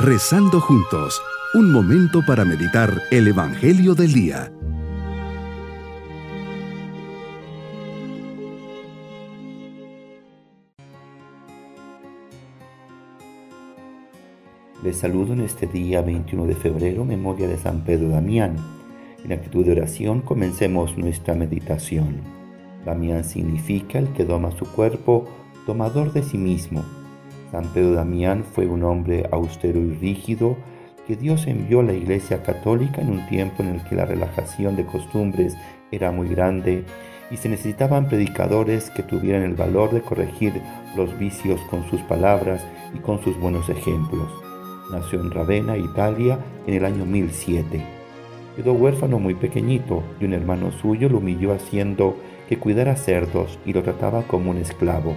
Rezando juntos, un momento para meditar el Evangelio del Día. Les saludo en este día 21 de febrero, memoria de San Pedro Damián. En actitud de oración comencemos nuestra meditación. Damián significa el que doma su cuerpo, tomador de sí mismo San Pedro Damián fue un hombre austero y rígido que Dios envió a la Iglesia Católica en un tiempo en el que la relajación de costumbres era muy grande y se necesitaban predicadores que tuvieran el valor de corregir los vicios con sus palabras y con sus buenos ejemplos. Nació en Ravenna, Italia, en el año 1007. Quedó huérfano muy pequeñito y un hermano suyo lo humilló haciendo que cuidara cerdos y lo trataba como un esclavo.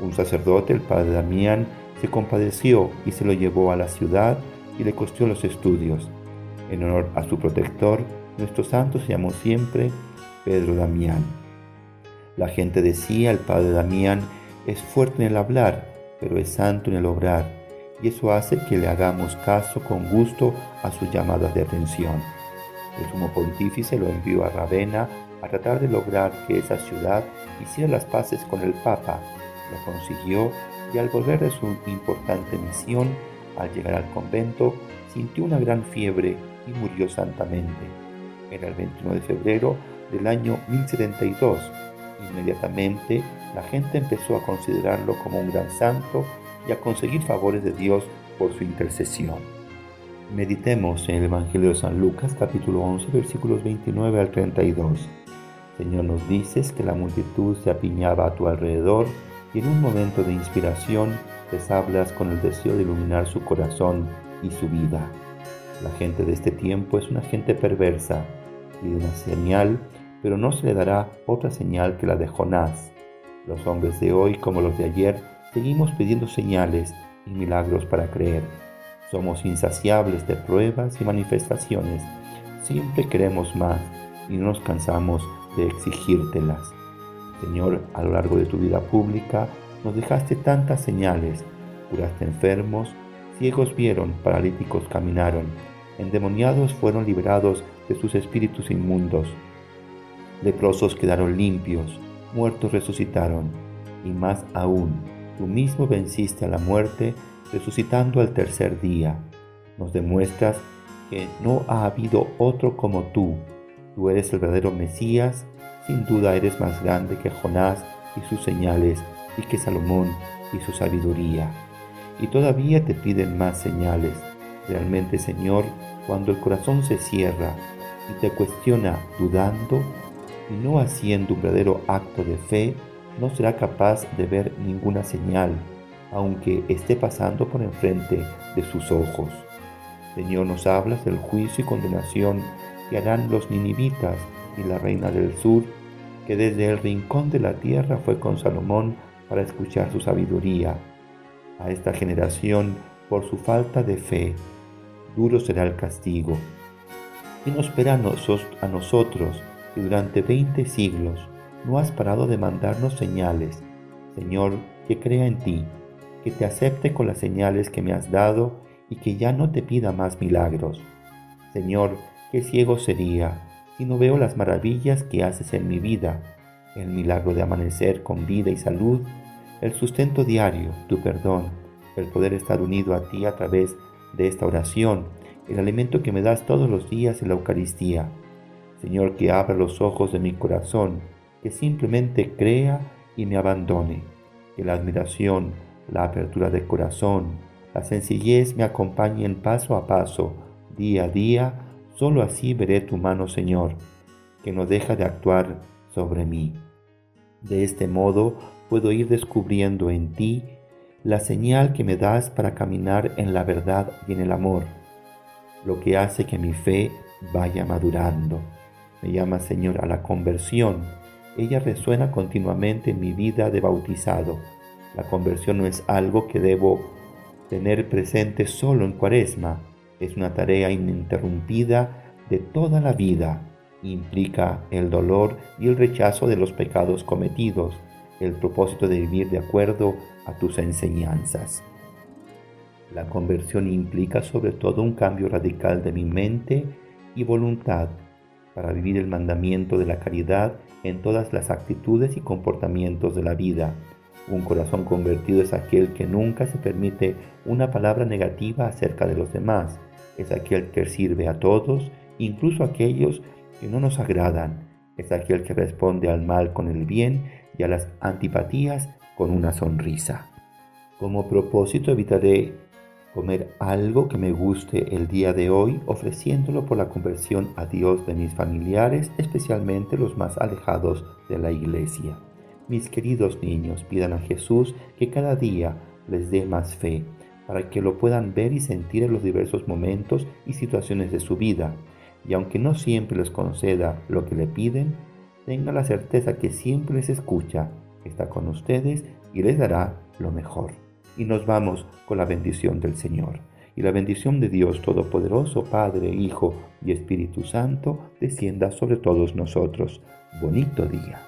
Un sacerdote, el padre Damián, se compadeció y se lo llevó a la ciudad y le costó los estudios. En honor a su protector, nuestro santo se llamó siempre Pedro Damián. La gente decía, el padre Damián es fuerte en el hablar, pero es santo en el obrar, y eso hace que le hagamos caso con gusto a sus llamadas de atención. El sumo pontífice lo envió a Ravenna a tratar de lograr que esa ciudad hiciera las paces con el Papa lo consiguió y al volver de su importante misión, al llegar al convento, sintió una gran fiebre y murió santamente. Era el 21 de febrero del año 1072. Inmediatamente la gente empezó a considerarlo como un gran santo y a conseguir favores de Dios por su intercesión. Meditemos en el Evangelio de San Lucas capítulo 11 versículos 29 al 32. Señor, nos dices que la multitud se apiñaba a tu alrededor y en un momento de inspiración les hablas con el deseo de iluminar su corazón y su vida. La gente de este tiempo es una gente perversa, pide una señal, pero no se le dará otra señal que la de Jonás. Los hombres de hoy, como los de ayer, seguimos pidiendo señales y milagros para creer. Somos insaciables de pruebas y manifestaciones. Siempre queremos más y no nos cansamos de exigírtelas. Señor, a lo largo de tu vida pública nos dejaste tantas señales. Curaste enfermos, ciegos vieron, paralíticos caminaron, endemoniados fueron liberados de sus espíritus inmundos, leprosos quedaron limpios, muertos resucitaron, y más aún, tú mismo venciste a la muerte, resucitando al tercer día. Nos demuestras que no ha habido otro como tú. Tú eres el verdadero Mesías, sin duda eres más grande que Jonás y sus señales y que Salomón y su sabiduría. Y todavía te piden más señales. Realmente, Señor, cuando el corazón se cierra y te cuestiona dudando y no haciendo un verdadero acto de fe, no será capaz de ver ninguna señal, aunque esté pasando por enfrente de sus ojos. Señor, nos hablas del juicio y condenación que harán los ninivitas y la reina del sur que desde el rincón de la tierra fue con Salomón para escuchar su sabiduría. A esta generación, por su falta de fe, duro será el castigo. ¿Qué nos espera a nosotros que durante veinte siglos no has parado de mandarnos señales? Señor, que crea en ti, que te acepte con las señales que me has dado y que ya no te pida más milagros. Señor, qué ciego sería si no veo las maravillas que haces en mi vida, el milagro de amanecer con vida y salud, el sustento diario, tu perdón, el poder estar unido a ti a través de esta oración, el alimento que me das todos los días en la Eucaristía. Señor, que abra los ojos de mi corazón, que simplemente crea y me abandone, que la admiración, la apertura de corazón, la sencillez me acompañen paso a paso, día a día, Solo así veré tu mano, Señor, que no deja de actuar sobre mí. De este modo puedo ir descubriendo en ti la señal que me das para caminar en la verdad y en el amor, lo que hace que mi fe vaya madurando. Me llama, Señor, a la conversión. Ella resuena continuamente en mi vida de bautizado. La conversión no es algo que debo tener presente solo en cuaresma, es una tarea ininterrumpida de toda la vida. Implica el dolor y el rechazo de los pecados cometidos, el propósito de vivir de acuerdo a tus enseñanzas. La conversión implica sobre todo un cambio radical de mi mente y voluntad para vivir el mandamiento de la caridad en todas las actitudes y comportamientos de la vida. Un corazón convertido es aquel que nunca se permite una palabra negativa acerca de los demás. Es aquel que sirve a todos, incluso a aquellos que no nos agradan. Es aquel que responde al mal con el bien y a las antipatías con una sonrisa. Como propósito evitaré comer algo que me guste el día de hoy, ofreciéndolo por la conversión a Dios de mis familiares, especialmente los más alejados de la iglesia. Mis queridos niños, pidan a Jesús que cada día les dé más fe, para que lo puedan ver y sentir en los diversos momentos y situaciones de su vida. Y aunque no siempre les conceda lo que le piden, tengan la certeza que siempre les escucha, está con ustedes y les dará lo mejor y nos vamos con la bendición del Señor. Y la bendición de Dios Todopoderoso, Padre, Hijo y Espíritu Santo, descienda sobre todos nosotros. Bonito día.